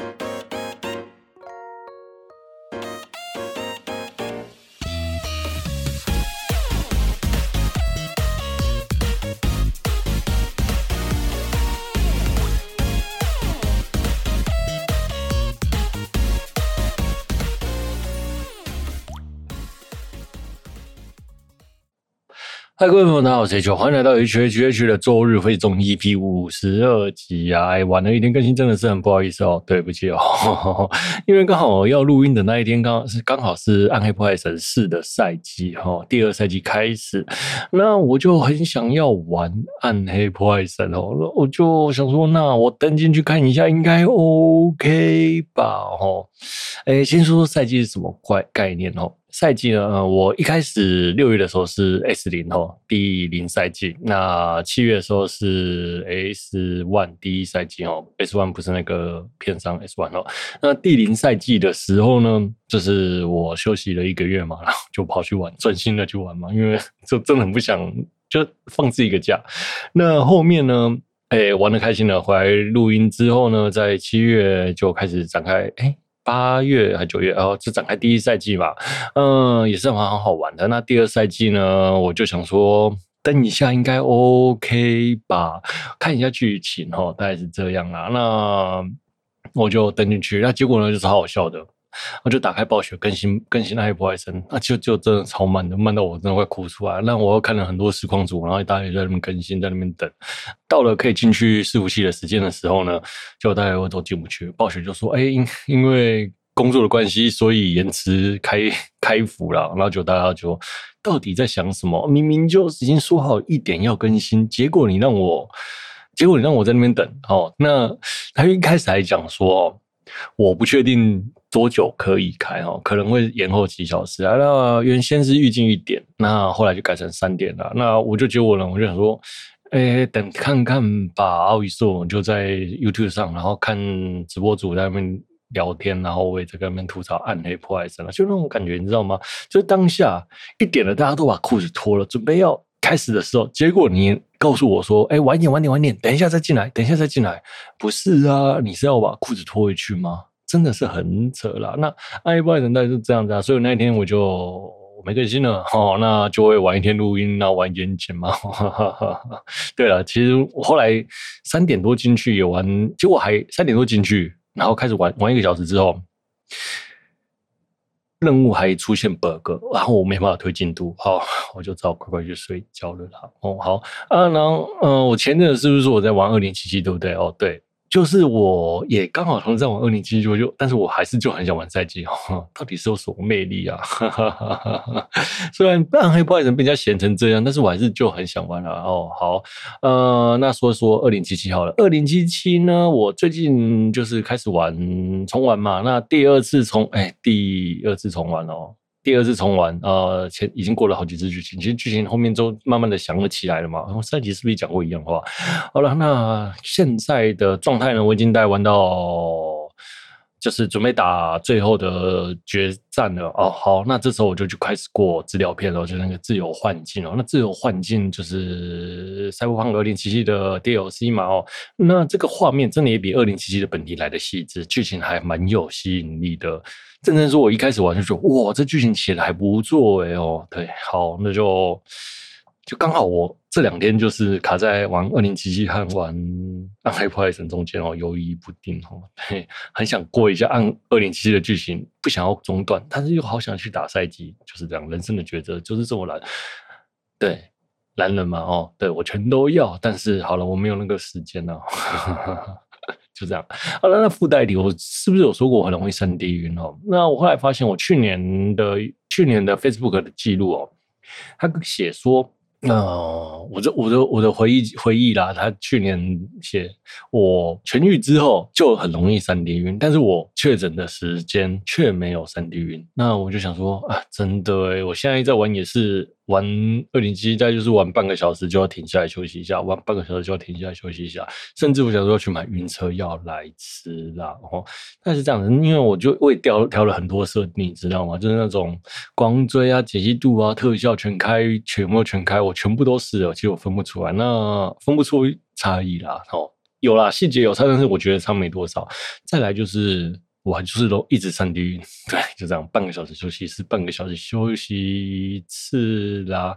ん?嗨，各位朋友，大家好，我是 H，欢迎来到 H H H 的周日飞中 EP 五十二集啊！哎，晚了一天更新，真的是很不好意思哦，对不起哦，因为刚好要录音的那一天，刚好是刚好是《暗黑破坏神四》的赛季哈，第二赛季开始，那我就很想要玩《暗黑破坏神》哦，我就想说，那我登进去看一下，应该 OK 吧？哦，哎，先说说赛季是什么怪概念哦。赛季呢，呃，我一开始六月的时候是 S 零哦，第零赛季。那七月的时候是 S one 第一赛季哦，S one 不是那个片商 S one 哦。那第零赛季的时候呢，就是我休息了一个月嘛，然后就跑去玩，专心的去玩嘛，因为 就真的很不想就放自己一个假。那后面呢，哎、玩的开心了，回来录音之后呢，在七月就开始展开，哎、八月还九月，然后就展开第一赛季嘛，嗯，也是蛮好好玩的。那第二赛季呢，我就想说，登一下应该 OK 吧，看一下剧情哦，大概是这样啦。那我就登进去，那结果呢，就是好好笑的。我就打开暴雪更新更新那一波海参，那就就真的超慢的，慢到我真的快哭出来。那我又看了很多实况组，然后大家也在那边更新，在那边等。到了可以进去伺服器的时间的时候呢，就大家都进不去。暴雪就说：“哎、因因为工作的关系，所以延迟开开服了。”然后就大家就到底在想什么？明明就已经说好一点要更新，结果你让我，结果你让我在那边等。哦，那他一开始还讲说。我不确定多久可以开哦，可能会延后几小时啊。那原先是预计一点，那后来就改成三点了。那我就觉得我呢，我就想说，哎，等看看吧。奥一说，我就在 YouTube 上，然后看直播组在那边聊天，然后我也在跟他们吐槽暗黑破坏神了，就那种感觉，你知道吗？就是当下一点了，大家都把裤子脱了，准备要开始的时候，结果你。告诉我说：“哎，晚点，晚点，晚点，等一下再进来，等一下再进来。”不是啊，你是要把裤子脱回去吗？真的是很扯啦。那暗黑破坏神大概是这样子啊，所以那一天我就没更新了。哦，那就会晚一天录音，那晚一点剪嘛。对了，其实我后来三点多进去也玩，结果还三点多进去，然后开始玩玩一个小时之后。任务还出现 bug，然后我没办法推进度，好，我就只好乖乖去睡觉了啦。哦，好啊，然后，嗯、我前阵子是不是说我在玩二零七七，对不对？哦，对。就是我也刚好同时在玩二零七七，就就，但是我还是就很想玩赛季哦，到底是有什么魅力啊？虽然暗黑破坏神被人家嫌成这样，但是我还是就很想玩了哦。好，呃，那说说二零七七好了，二零七七呢，我最近就是开始玩重玩嘛，那第二次重，哎，第二次重玩哦。第二次重玩，呃，前已经过了好几次剧情，其实剧情后面都慢慢的想了起来了嘛。然后上集是不是讲过一样话？好了，那现在的状态呢？我已经大概玩到。就是准备打最后的决战了哦。好，那这时候我就去开始过资料片了，就那个自由幻境哦。那自由幻境就是《赛博朋克二零七七》的 DLC 嘛哦。那这个画面真的也比《二零七七》的本体来的细致，剧情还蛮有吸引力的。真正说，我一开始玩就说，哇，这剧情写的还不错哎哦。对，好，那就。就刚好我这两天就是卡在玩二零七七和玩暗黑破坏神中间哦，犹豫不定哦，嘿，很想过一下暗二零七七的剧情，不想要中断，但是又好想去打赛季，就是这样，人生的抉择就是这么难。对，男人嘛哦，对我全都要，但是好了，我没有那个时间了，就这样。好了，那附带题我是不是有说过我很容易三 D 晕哦？那我后来发现我去年的去年的 Facebook 的记录哦，他写说。那，我的我的我的回忆回忆啦，他去年写我痊愈之后就很容易三 D 晕，但是我确诊的时间却没有三 D 晕，那我就想说啊，真的诶，我现在在玩也是。玩二零七，再就是玩半个小时就要停下来休息一下，玩半个小时就要停下来休息一下，甚至我想说要去买晕车药来吃啦。哦，但是这样子，因为我就我也调调了很多设定，你知道吗？就是那种光追啊、解析度啊、特效全开，全部全开，我全部都试了，其实我分不出来，那分不出差异啦。哦，有啦，细节有差，但是我觉得差没多少。再来就是。我就是都一直上地狱，对，就这样，半个小时休息是半个小时休息一次啦。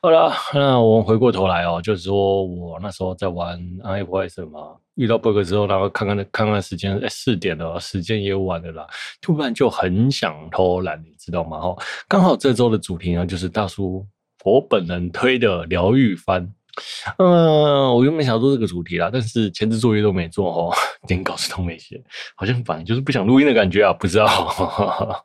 好了，那我们回过头来哦，就是说我那时候在玩 iOS 嘛，遇到 bug 之后，然后看看看看时间，哎，四点了，时间也晚了啦，突然就很想偷懒，你知道吗？哦，刚好这周的主题呢，就是大叔我本人推的疗愈番。嗯，我原本想做这个主题啦，但是前置作业都没做哦，连稿子都没写，好像反正就是不想录音的感觉啊，不知道。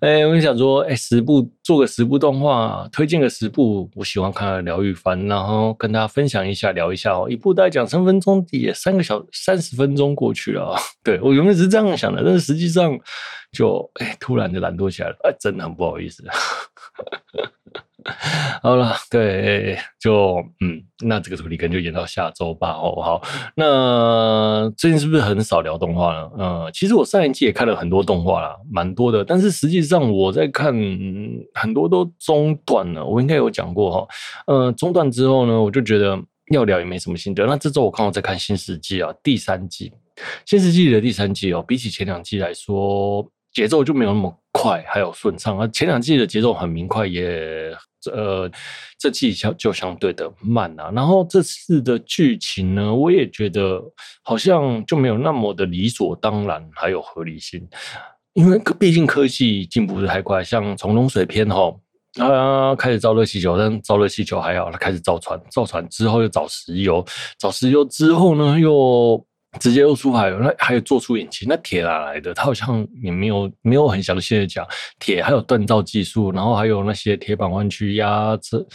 哎、欸，我想说，哎、十部做个十部动画，推荐个十部我喜欢看的疗愈番，然后跟大家分享一下，聊一下哦。一部大概讲三分钟，也三个小三十分钟过去了。对，我原本是这样想的，但是实际上就哎、突然就懒惰起来了，哎、真的很不好意思。好了，对，就嗯，那这个主题可能就延到下周吧。哦，好，那最近是不是很少聊动画呢？呃，其实我上一季也看了很多动画啦，蛮多的。但是实际上我在看很多都中断了，我应该有讲过哈。呃，中断之后呢，我就觉得要聊也没什么心得。那这周我刚好在看新世纪啊，第三季，新世纪的第三季哦，比起前两季来说，节奏就没有那么快，还有顺畅。啊前两季的节奏很明快，也。呃，这季相就相对的慢啊，然后这次的剧情呢，我也觉得好像就没有那么的理所当然，还有合理性，因为毕竟科技进步的太快，像从龙水篇哈，啊开始造热气球，但造热气球还好，他开始造船，造船之后又找石油，找石油之后呢又。直接又出海了，那还有做出引擎，那铁哪来的？他好像也没有没有很详细的讲铁，还有锻造技术，然后还有那些铁板弯曲压这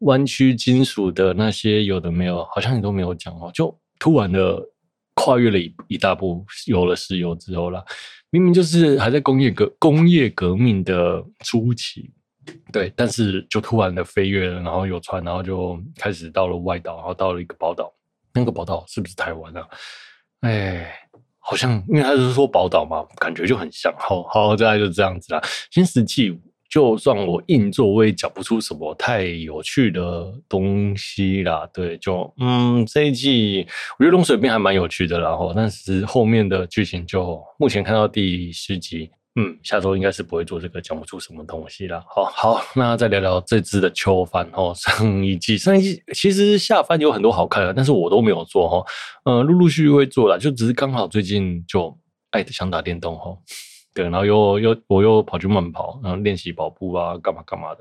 弯曲金属的那些有的没有，好像你都没有讲哦。就突然的跨越了一一大步，有了石油之后啦，明明就是还在工业革工业革命的初期，对，但是就突然的飞跃了，然后有船，然后就开始到了外岛，然后到了一个宝岛，那个宝岛是不是台湾啊？哎，好像因为他是说宝岛嘛，感觉就很像。好好，大概就这样子啦。新世纪，就算我硬做，我也讲不出什么太有趣的东西啦。对，就嗯，这一季我觉得龙水篇还蛮有趣的。然后，但是后面的剧情就目前看到第十集。嗯，下周应该是不会做这个，讲不出什么东西了。好好，那再聊聊这支的秋番哦。上一季，上一季其实下番有很多好看的，但是我都没有做哈。嗯，陆陆续续会做了，就只是刚好最近就爱的想打电动哈。对，然后又又我又跑去慢跑，然后练习跑步啊，干嘛干嘛的。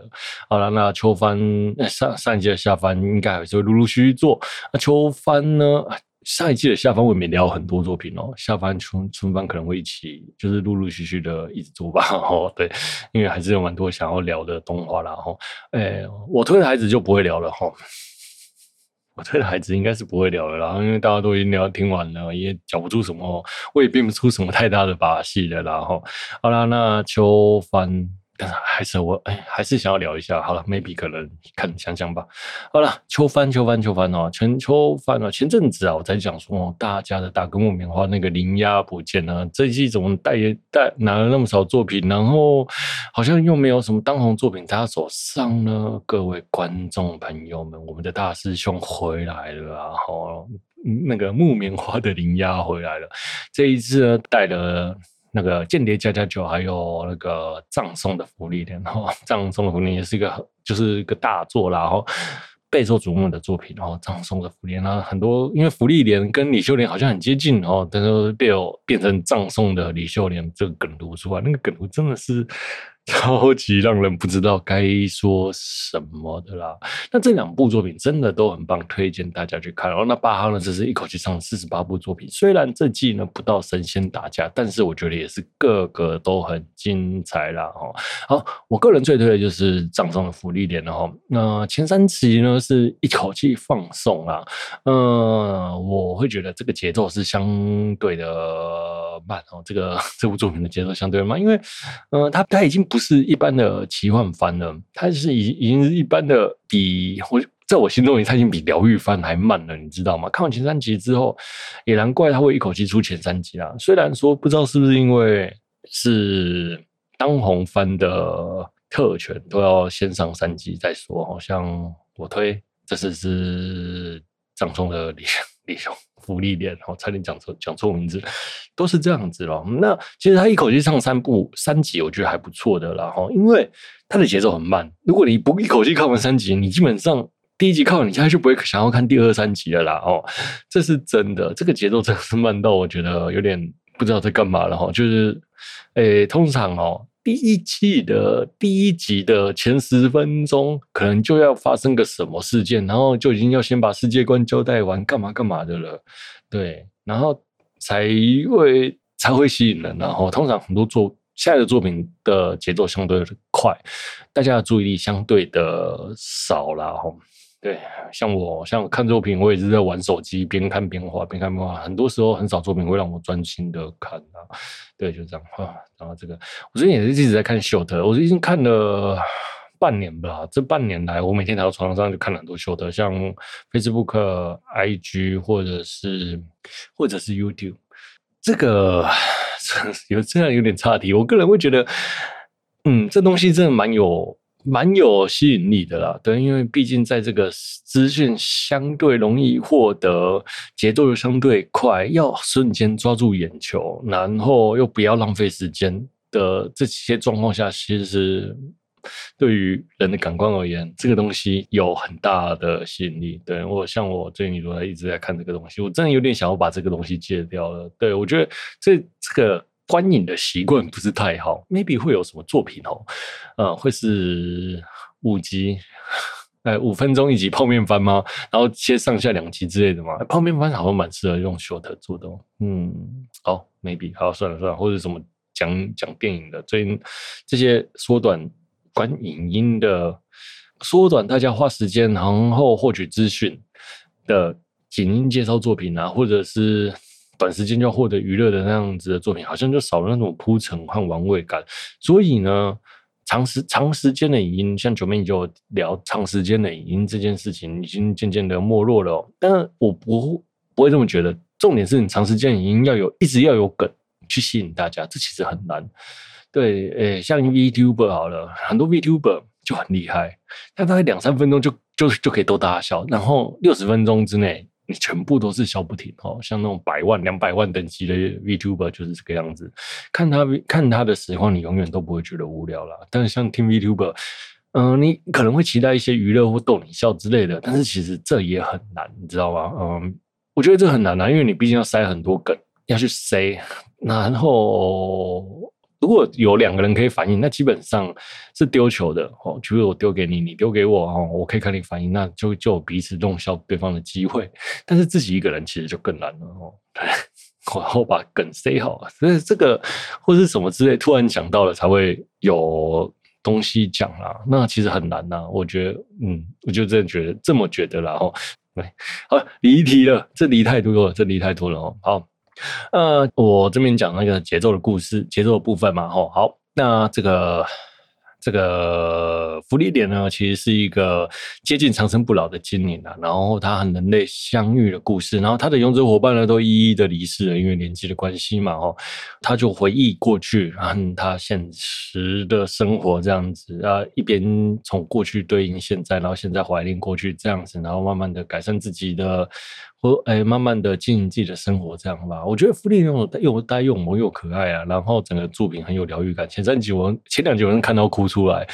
好了，那秋番上上一季的下番应该还是会陆陆续续做。那秋番呢？上一季的下方我也聊很多作品哦，下方春春番可能会一起，就是陆陆续续的一直做吧。哦，对，因为还是有蛮多想要聊的动画啦。哈，哎，我推的孩子就不会聊了哈。我推的孩子应该是不会聊了啦，因为大家都已经聊听完了，也讲不出什么，我也变不出什么太大的把戏了啦。哈，好啦，那秋番。但是还是我哎，还是想要聊一下。好了，maybe 可能看想想吧。好了，秋帆秋帆秋帆哦，前秋番哦，前阵子啊，我在讲说大家的大哥木棉花那个铃芽不见了，这一季怎么带带拿了那么少作品，然后好像又没有什么当红作品在他手上呢？各位观众朋友们，我们的大师兄回来了啊！哈，那个木棉花的铃芽回来了，这一次呢带了。那个间谍加加酒，还有那个葬送的福利莲，然后葬送的福利莲也是一个，就是一个大作啦，然后备受瞩目的作品，然后葬送的福利莲，很多因为福利莲跟李秀莲好像很接近，哦但是被我变成葬送的李秀莲这个梗图出来，那个梗图真的是。超级让人不知道该说什么的啦。那这两部作品真的都很棒，推荐大家去看。然后那巴哈呢，只是一口气上四十八部作品。虽然这季呢不到神仙打架，但是我觉得也是个个都很精彩啦。哈，好，我个人最推的就是葬送的芙莉莲了哈。那前三集呢是一口气放送啊，嗯，我会觉得这个节奏是相对的慢哦。这个 这部作品的节奏相对慢，因为嗯，它它已经。不是一般的奇幻番了，它是已已经是一般的比我在我心中，它已经比疗愈番还慢了，你知道吗？看完前三集之后，也难怪他会一口气出前三集啦。虽然说不知道是不是因为是当红番的特权，都要先上三集再说。好像我推这次是葬送的李李兄兄。芙莉莲，哦，差点讲错讲错名字，都是这样子咯。那其实他一口气唱三部三集，我觉得还不错的啦，哈，因为他的节奏很慢。如果你不一口气看完三集，你基本上第一集看完，你现在就不会想要看第二三集了啦，哦，这是真的，这个节奏真的是慢到我觉得有点不知道在干嘛了哈，就是，诶，通常哦。第一季的第一集的前十分钟，可能就要发生个什么事件，然后就已经要先把世界观交代完，干嘛干嘛的了，对，然后才会才会吸引人。然后通常很多作现在的作品的节奏相对的快，大家的注意力相对的少了哈。对，像我像看作品，我也是在玩手机，边看边画，边看边画。很多时候很少作品会让我专心的看啊。对，就这样啊。然后这个，我最近也是一直在看 short，我已经看了半年吧。这半年来，我每天躺在床上就看了很多 short，像 Facebook、IG 或者是或者是 YouTube。这个 有这样有点差题，我个人会觉得，嗯，这东西真的蛮有。蛮有吸引力的啦，对，因为毕竟在这个资讯相对容易获得、节奏又相对快，要瞬间抓住眼球，然后又不要浪费时间的这些状况下，其实对于人的感官而言，这个东西有很大的吸引力。对，我像我最近都在一直在看这个东西，我真的有点想要把这个东西戒掉了。对，我觉得这这个。观影的习惯不是太好，maybe 会有什么作品哦，呃，会是五集，哎，五分钟一集泡面番吗？然后切上下两集之类的吗？泡面番好像蛮适合用 short 做的，哦嗯，好，maybe 好，算了算了，或者什么讲讲电影的，最近这些缩短观影音的，缩短大家花时间然后获取资讯的影音介绍作品啊，或者是。短时间就要获得娱乐的那样子的作品，好像就少了那种铺陈和玩味感。所以呢，长时长时间的影音，像九妹就聊长时间的影音这件事情，已经渐渐的没落了。但我不不会这么觉得。重点是你长时间影音要有一直要有梗去吸引大家，这其实很难。对，诶，像 VTuber 好了，很多 VTuber 就很厉害，他大概两三分钟就就就可以逗大家笑，然后六十分钟之内。你全部都是笑不停哦，像那种百万、两百万等级的 VTuber 就是这个样子。看他看他的实况，你永远都不会觉得无聊啦。但是像听 VTuber，嗯、你可能会期待一些娱乐或逗你笑之类的，但是其实这也很难，你知道吗？嗯，我觉得这很难啊，因为你毕竟要塞很多梗，要去塞，然后。如果有两个人可以反应，那基本上是丢球的哦。就是我丢给你，你丢给我哦，我可以看你反应，那就就彼此弄笑对方的机会。但是自己一个人其实就更难了哦。对，然后把梗塞好，所以这个或是什么之类，突然讲到了才会有东西讲啦。那其实很难呐，我觉得，嗯，我就真的觉得这么觉得啦。哦。对，好，离题了，这离太多了，这离太多了哦。好。呃，我这边讲那个节奏的故事，节奏的部分嘛，吼，好，那这个。这个福利点呢，其实是一个接近长生不老的精灵啊。然后他和人类相遇的故事，然后他的勇者伙伴呢都一一的离世了，因为年纪的关系嘛。哦，他就回忆过去，和他现实的生活这样子啊，一边从过去对应现在，然后现在怀念过去这样子，然后慢慢的改善自己的，哎，慢慢的经营自己的生活这样吧。我觉得福利又又呆又萌又可爱啊，然后整个作品很有疗愈感。前三集我前两集我能看到哭出来，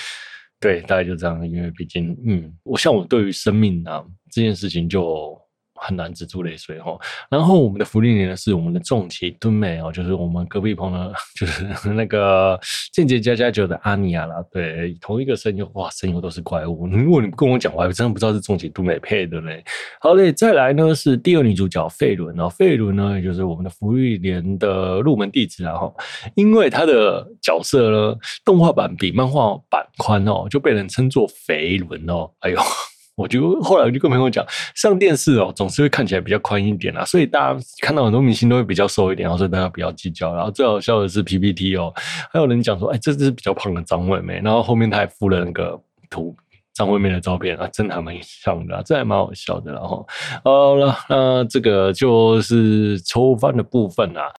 对，大概就这样。因为毕竟，嗯，我像我对于生命啊这件事情就。很难止住泪水哈，然后我们的福利年呢是我们的重崎敦美哦，就是我们隔壁棚的，就是那个间接加加酒的阿尼亚啦，对，同一个声优，哇，声优都是怪物。如果你不跟我讲，我还真的不知道是重崎敦美配的嘞。好嘞，再来呢是第二女主角费伦哦，费伦呢也就是我们的福利年的入门弟子啊哈，因为他的角色呢动画版比漫画版宽哦，就被人称作肥伦哦，哎呦。我就后来我就跟朋友讲，上电视哦，总是会看起来比较宽一点啦，所以大家看到很多明星都会比较瘦一点，然后所以大家不要计较。然后最好笑的是 PPT 哦，还有人讲说，哎，这是比较胖的张惠妹，然后后面他还附了那个图张惠妹的照片啊，真的还蛮像的，这还蛮好笑的。然后好了，那这个就是抽翻的部分啦。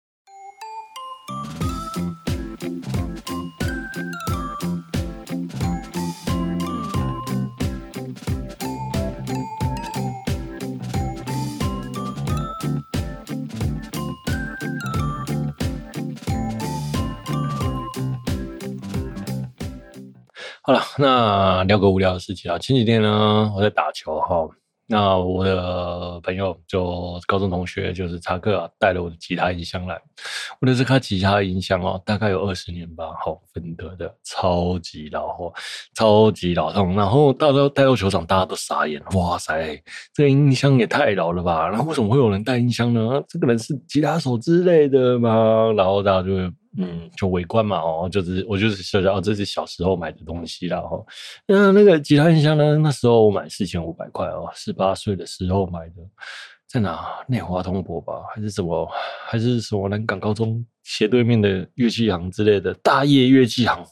好了，那聊个无聊的事情啊。前几天呢，我在打球哈。那我的朋友就高中同学，就是查克啊，带了我的吉他音箱来。我的这卡吉他音箱哦，大概有二十年吧，好，芬德的，超级老货，超级老痛。然后到时候带到球场，大家都傻眼，哇塞，这个音箱也太老了吧？然后为什么会有人带音箱呢？这个人是吉他手之类的吗？然后大家就会。嗯，就围观嘛，哦，就是我就是说哦，这是小时候买的东西啦，哦，那那个吉他音箱呢？那时候我买四千五百块哦，十八岁的时候买的，在哪？内华通博吧，还是什么？还是什么南港高中斜对面的乐器行之类的？大业乐器行，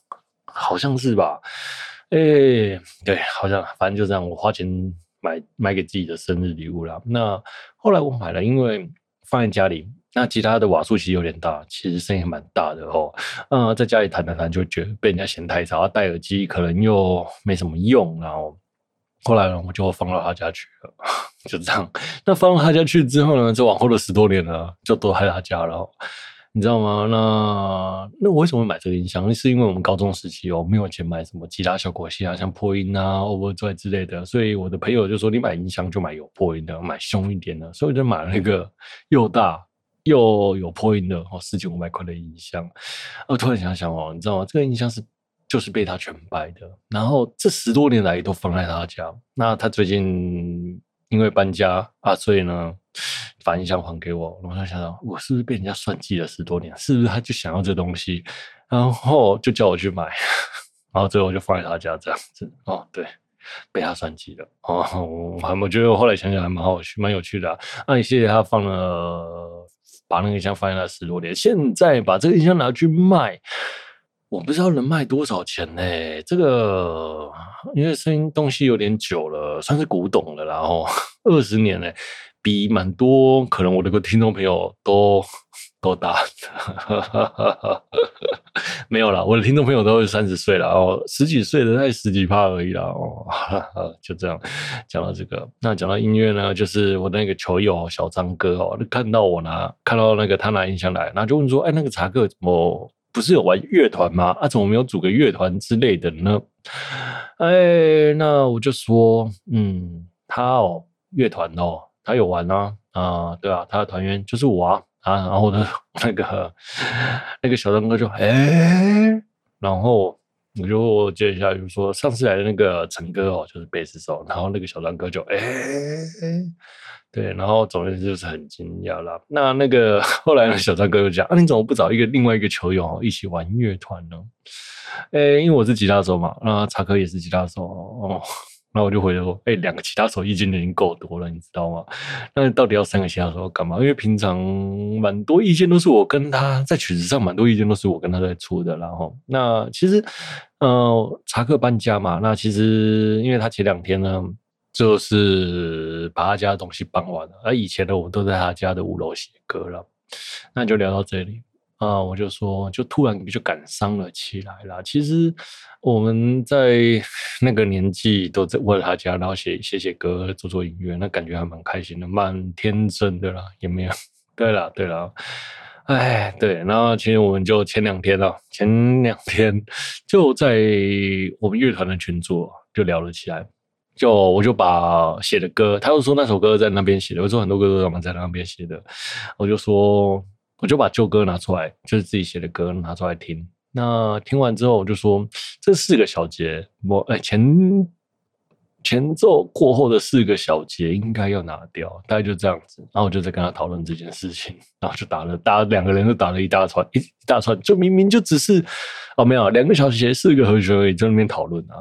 好像是吧？哎，对，好像反正就这样，我花钱买买给自己的生日礼物啦。那后来我买了，因为放在家里。那吉他的瓦数其实有点大，其实声音蛮大的哦。嗯，在家里弹弹弹，就觉得被人家嫌太吵，戴耳机可能又没什么用。然后后来呢，我就放到他家去了，就这样。那放到他家去之后呢，就往后的十多年了，就都在他家了。你知道吗？那那我为什么会买这个音箱？是因为我们高中时期哦，没有钱买什么吉他效果器啊，像破音啊、Overdrive 之类的，所以我的朋友就说：“你买音箱就买有破音的，买凶一点的。”所以就买了一个又大。又有破音的哦，四千五百块的音箱，我突然想想哦，你知道吗？这个音箱是就是被他全掰的，然后这十多年来都放在他家。那他最近因为搬家啊，所以呢把音箱还给我。我想想，我是不是被人家算计了十多年？是不是他就想要这东西，然后就叫我去买，然后最后就放在他家这样子哦，对，被他算计了哦。我还我觉得我后来想想还蛮好趣，蛮有趣的啊。那也谢谢他放了。把那个音箱放在那十多年，现在把这个音箱拿去卖，我不知道能卖多少钱呢、欸？这个因为声音东西有点久了，算是古董了，然后 二十年呢、比蛮多，可能我的个听众朋友都够大。没有啦，我的听众朋友都是三十岁了哦，十几岁的才十几趴而已啦哦，就这样讲到这个，那讲到音乐呢，就是我那个球友小张哥哦，看到我拿看到那个他拿音箱来，然后就问说，哎，那个查克怎么不是有玩乐团吗？啊，怎么没有组个乐团之类的呢？哎，那我就说，嗯，他哦，乐团哦，他有玩啊，啊，对啊，他的团员就是我啊。啊，然后呢，那个那个小张哥就哎、然后我就接一下，就说上次来的那个陈哥哦，就是贝斯手，然后那个小张哥就哎、欸，对，然后总之就是很惊讶啦。那那个 后来呢，小张哥就讲啊，你怎么不找一个另外一个球友一起玩乐团呢？哎，因为我是吉他手嘛，那查克也是吉他手哦。那我就回来说，哎、两个吉他手意见已经够多了，你知道吗？那到底要三个吉他手干嘛？因为平常蛮多意见都是我跟他在曲子上，蛮多意见都是我跟他在出的。然后，那其实，呃，查克搬家嘛，那其实因为他前两天呢，就是把他家的东西搬完了，而以前呢，我都在他家的五楼写歌了。那就聊到这里。啊、我就说，就突然就感伤了起来啦。其实我们在 那个年纪都在为了他家，然后写写写歌，做做音乐，那感觉还蛮开心的，蛮天真的啦，有没有？对了，对了，哎，对，然后其实我们就前两天啊，前两天就在我们乐团的群组就聊了起来，就我就把写的歌，他就说那首歌在那边写的，我说很多歌都是我们在那边写的，我就说。我就把旧歌拿出来，就是自己写的歌拿出来听。那听完之后，我就说这四个小节，我哎前前奏过后的四个小节应该要拿掉，大概就这样子。然后我就在跟他讨论这件事情，然后就打了，打两个人都打了一大串，一大串，就明明就只是哦没有两个小节，四个和弦而已，在那边讨论啊。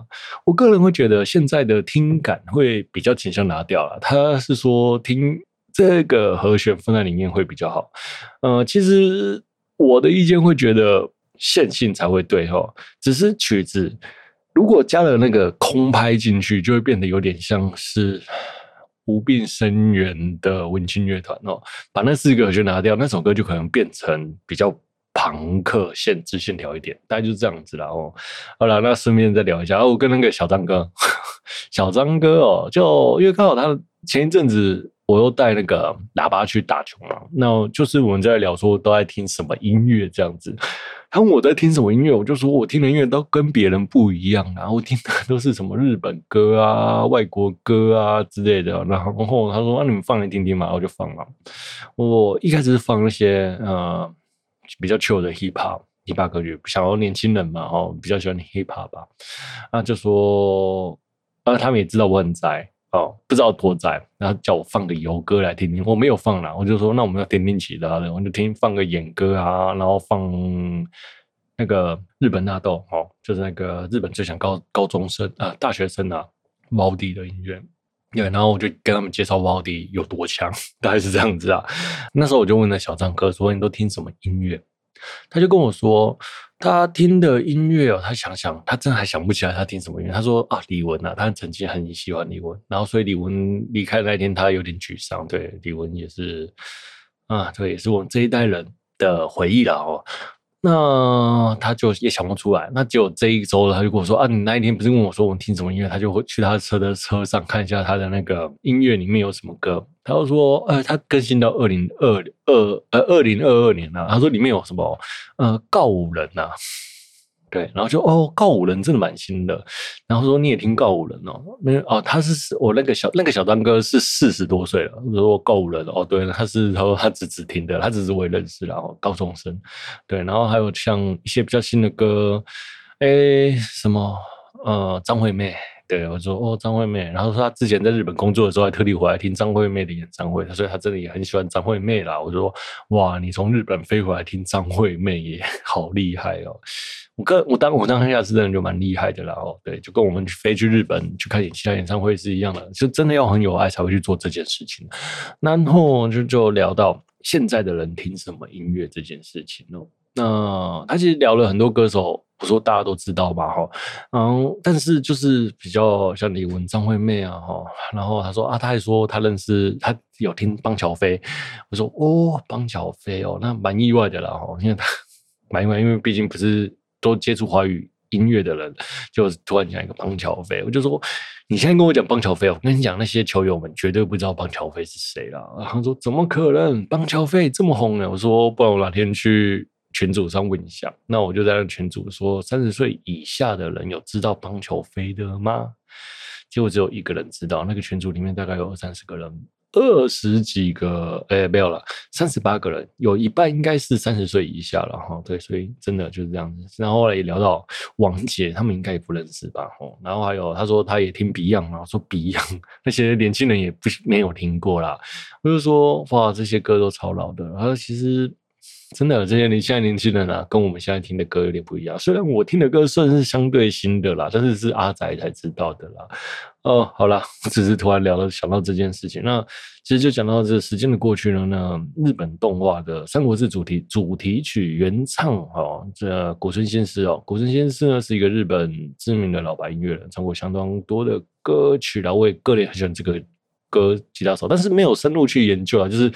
我个人会觉得现在的听感会比较倾向拿掉了。他是说听。这个和弦放在里面会比较好，呃，其实我的意见会觉得线性才会对哈，只是曲子如果加了那个空拍进去，就会变得有点像是无病呻吟的文青乐团哦，把那四个和弦拿掉，那首歌就可能变成比较朋克线直线条一点，大概就是这样子了哦。好了，那顺便再聊一下，我跟那个小张哥，小张哥哦，就因为刚好他前一阵子。我又带那个喇叭去打球嘛，那就是我们在聊说都在听什么音乐这样子，他问我在听什么音乐，我就说我听的音乐都跟别人不一样啊，我听的都是什么日本歌啊、外国歌啊之类的。然后他说：“那、你们放来听听嘛。”我就放了。我一开始是放那些呃比较旧的 hip hop hip hop 歌曲，想要年轻人嘛，哦，比较喜欢 hip hop 吧。啊，就说啊，他们也知道我很宅。哦，不知道多宅，然后叫我放个游歌来听听，我没有放啦，我就说那我们要听听其他的，我就听放个演歌啊，然后放那个日本纳豆，哦，就是那个日本最强高高中生啊、大学生啊，毛迪的音乐，对，然后我就跟他们介绍毛迪有多强，大概是这样子啊。那时候我就问那小张哥说，你都听什么音乐？他就跟我说。他听的音乐哦，他想想，他真还想不起来他听什么音乐。他说啊，李玟啊，他曾经很喜欢李玟，然后所以李玟离开那天，他有点沮丧。对，李玟也是啊，这也是我们这一代人的回忆了哦。那他就也想不出来，那就这一周，他就跟我说啊，你那一天不是问我说我们听什么音乐？他就会去他的车的车上看一下他的那个音乐里面有什么歌。他就说，呃，他更新到二零二二呃二零二二年了。他说里面有什么呃告五人呐、对，然后就哦，告五人真的蛮新的。然后说你也听告五人哦，没有哦，他是我那个小那个小张哥是四十多岁了。说告五人哦，对，他是他说他只只听的，他只是我也认识然后，高中生。对，然后还有像一些比较新的歌，诶，什么呃张惠妹。对，我说哦，张惠妹，然后说他之前在日本工作的时候，还特地回来听张惠妹的演唱会，所以他真的也很喜欢张惠妹啦。我说哇，你从日本飞回来听张惠妹也 好厉害哦。我跟我当我当下是真的就蛮厉害的啦哦，对，就跟我们飞去日本去看演其他演唱会是一样的，就真的要很有爱才会去做这件事情。然后就就聊到现在的人听什么音乐这件事情哦。那他其实聊了很多歌手，我说大家都知道吧，哈，嗯，但是就是比较像李玟、张惠妹啊，哈，然后他说啊，他还说他认识他有听邦乔飞，我说哦，邦乔飞哦，那蛮意外的啦，哈，因为他 蛮意外，因为毕竟不是都接触华语音乐的人，就突然讲一个邦乔飞，我就说你现在跟我讲邦乔飞，我跟你讲那些球友们绝对不知道邦乔飞是谁啦，然后说怎么可能，邦乔飞这么红呢？我说不然我哪天去。群主上问一下，那我就在那群主说：三十岁以下的人有知道邦乔飞的吗？结果只有一个人知道。那个群组里面大概有二三十个人，二十几个，哎、欸，没有了，三十八个人，有一半应该是三十岁以下了哈。对，所以真的就是这样子。然后后来也聊到王姐，他们应该也不认识吧？哦，然后还有他说他也听 Beyond，然后说 Beyond 那些年轻人也不没有听过啦。我就说哇，这些歌都超老的。然后其实。真的，这些年现在年轻人啊，跟我们现在听的歌有点不一样。虽然我听的歌算是相对新的啦，但是是阿宅才知道的啦。哦，好啦，我 只是突然聊了想到这件事情。那其实就讲到这时间的过去了呢。日本动画的《三国志》主题主题曲原唱哦，这古村先师哦，古村先师呢是一个日本知名的老牌音乐人，唱过相当多的歌曲，然后我也个人很喜欢这个。歌吉他手，但是没有深入去研究啊。就是，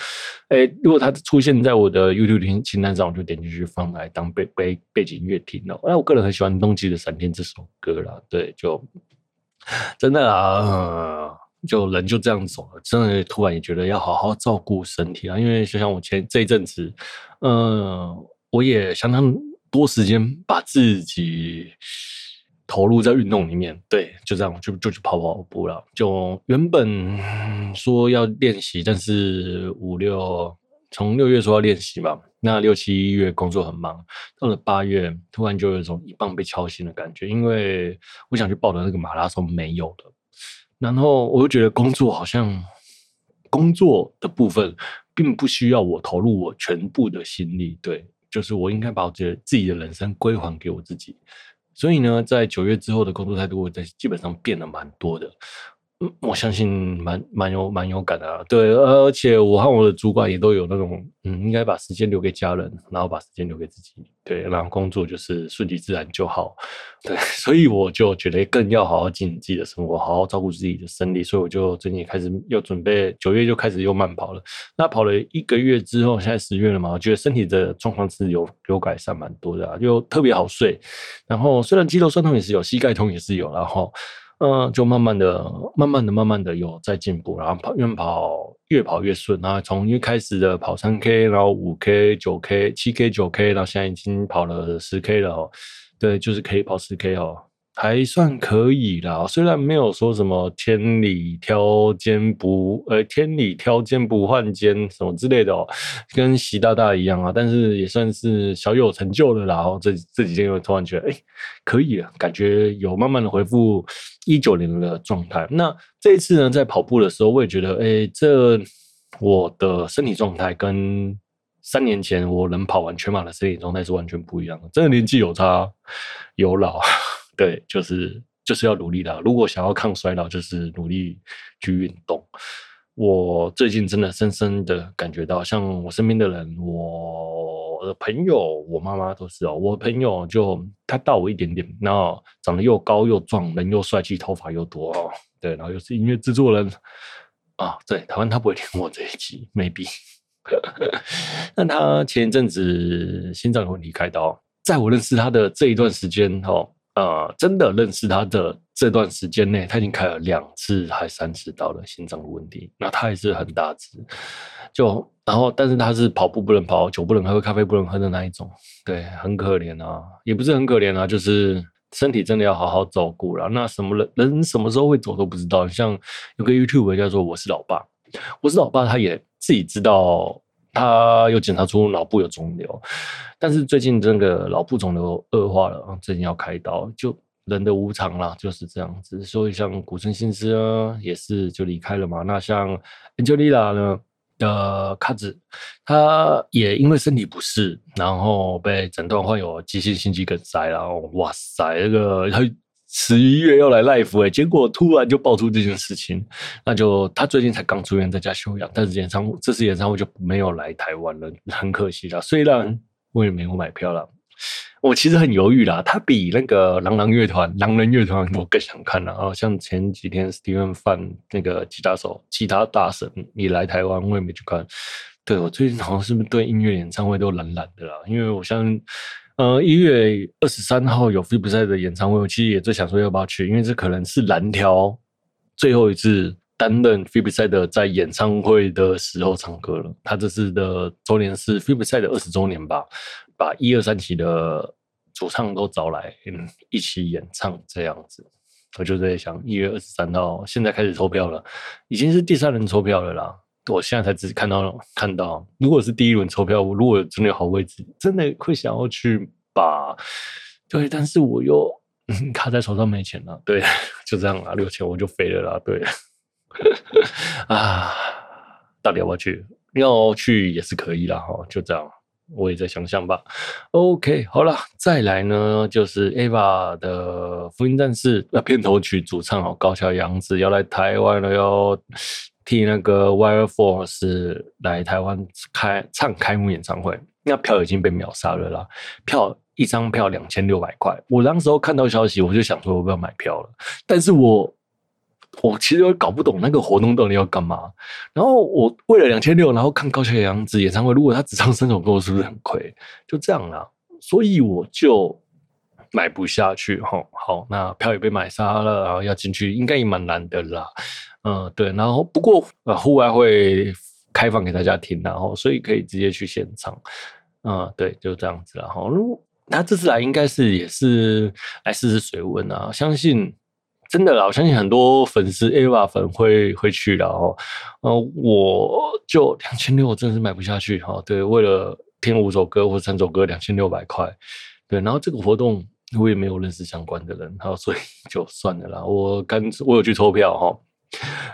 哎、如果他出现在我的 YouTube 清单上，我就点进去放来当背背背景音乐听了。哎，我个人很喜欢冬季的闪电这首歌啦。对，就真的啊、就人就这样走了。真的突然也觉得要好好照顾身体啊，因为就像我前这一阵子，嗯、我也相当多时间把自己。投入在运动里面，对，就这样，就就去跑跑步了。就原本说要练习，但是五六从六月说要练习嘛，那六七月工作很忙，到了八月突然就有一种一棒被敲醒的感觉，因为我想去报的那个马拉松没有了，然后我又觉得工作好像工作的部分并不需要我投入我全部的心力，对，就是我应该把我自己的人生归还给我自己。所以呢，在九月之后的工作态度，我在基本上变了蛮多的。我相信蛮蛮有蛮有感的啊，对，而且我和我的主管也都有那种，嗯，应该把时间留给家人，然后把时间留给自己，对，然后工作就是顺其自然就好，对，所以我就觉得更要好好经营自己的生活，好好照顾自己的身体，所以我就最近开始又准备九月就开始又慢跑了。那跑了一个月之后，现在十月了嘛，我觉得身体的状况是有有改善蛮多的啊，就特别好睡，然后虽然肌肉酸痛也是有，膝盖痛也是有，然后。嗯，就慢慢的、慢慢的、慢慢的有在进步，然后跑，越跑越跑越顺，然后从一开始的跑三 K，然后五 K、九 K、七 K、九 K，然后现在已经跑了十 K 了哦。对，就是可以跑十 K 哦。还算可以啦，虽然没有说什么千里挑肩不呃千里挑肩不换肩什么之类的哦，跟习大大一样啊，但是也算是小有成就了啦。然后这这几天又突然觉得，哎，可以了，感觉有慢慢的恢复一九年的状态。那这一次呢，在跑步的时候，我也觉得，哎，这我的身体状态跟三年前我能跑完全马的身体状态是完全不一样的。真的年纪有差有老。对，就是就是要努力的。如果想要抗衰老，就是努力去运动。我最近真的深深的感觉到，像我身边的人，我的朋友，我妈妈都是哦。我朋友就他大我一点点，然后长得又高又壮，人又帅气，头发又多哦。对，然后又是音乐制作人啊。对，台湾他不会听我这一集，maybe。那他前一阵子心脏有问题开刀，在我认识他的这一段时间哦。呃，真的认识他的这段时间内，他已经开了两次还三次刀了，心脏的问题。那他也是很大只，就然后，但是他是跑步不能跑，酒不能喝，咖啡不能喝的那一种，对，很可怜啊，也不是很可怜啊，就是身体真的要好好照顾了。那什么人人什么时候会走都不知道。像有个 YouTube 叫做我是老爸，我是老爸，他也自己知道。他又检查出脑部有肿瘤，但是最近这个脑部肿瘤恶化了，最近要开刀，就人的无常啦，就是这样子。所以像古村新司啊，也是就离开了嘛。那像 Angelina 呢的卡子，他也因为身体不适，然后被诊断患有急性心肌梗塞，然后哇塞，那个他。十一月要来 live 哎，结果突然就爆出这件事情，那就他最近才刚出院，在家休养，但是演唱会这次演唱会就没有来台湾了，很可惜啦。虽然我也没有买票了，我其实很犹豫啦。他比那个狼狼乐团、狼人乐团我更想看了啊。像前几天 Steven Fan 那个吉他手、吉他大神也来台湾，我也没去看。对，我最近好像是不是对音乐演唱会都懒懒的啦？因为我像。呃，一月二十三号有 Flipside 的演唱会，我其实也最想说要不要去，因为这可能是蓝条最后一次担任 Flipside 在演唱会的时候唱歌了。他这次的周年是 Flipside 的二十周年吧，把一二三期的主唱都找来，嗯，一起演唱这样子。我就在想，一月二十三号现在开始抽票了，已经是第三轮抽票了啦。我现在才只看到看到，如果是第一轮抽票，我如果真的有好位置，真的会想要去吧。对，但是我又嗯卡在手上没钱了。对，就这样了，六千我就飞了啦。对，啊，到底要不要去？要去也是可以啦。哈，就这样，我也在想想吧。OK，好了，再来呢，就是 Ava 的福音战士那片头曲主唱哦，高桥洋子要来台湾了哟。替那个 Wire Force 来台湾开唱开幕演唱会，那票已经被秒杀了啦！票一张票两千六百块，我当时候看到消息，我就想说我不要买票了。但是我我其实我搞不懂那个活动到底要干嘛。然后我为了两千六，然后看高桥洋子演唱会，如果他只唱三首歌，是不是很亏？就这样啦，所以我就买不下去。齁，好，那票也被买杀了，然后要进去应该也蛮难的啦。嗯，对，然后不过呃，户外会开放给大家听，然后所以可以直接去现场。嗯，对，就这样子了哈。如他这次来，应该是也是来试试水温啊。相信真的啦，我相信很多粉丝 Ava 粉会会去的哦。呃，我就两千六，我真的是买不下去哈。对，为了听五首歌或三首歌，两千六百块。对，然后这个活动我也没有认识相关的人，好，所以 就算了啦。我刚我有去抽票哈。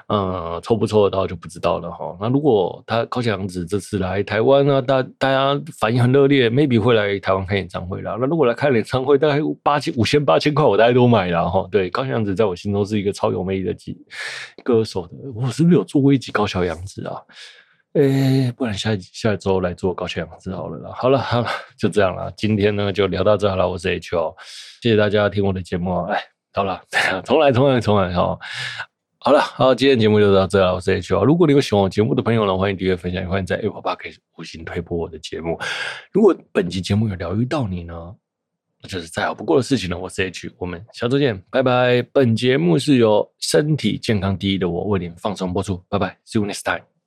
嗯，抽不抽得到就不知道了哈。那如果他高桥洋子这次来台湾啊，大大家反应很热烈，maybe 会来台湾开演唱会啦。那如果来看演唱会，大概八千五千八千块，我大概都买了哈。对，高桥洋子在我心中是一个超有魅力的歌手的。我是不是有做过一集高桥洋子啊？诶、欸，不然下下周来做高桥洋子好了啦。好了好了，就这样了。今天呢就聊到这了，我是 H O，谢谢大家听我的节目。哎，好了，重来重来重来哈。好了，好，今天节目就到这了。我是 H O。如果你有喜欢我节目的朋友呢，欢迎订阅、分享，也欢迎在 Apple Podcast 五星推播我的节目。如果本期节目有疗愈到你呢，那就是再好不过的事情了。我是 H，我们下周见，拜拜。本节目是由身体健康第一的我为您放松播出，拜拜，See you next time。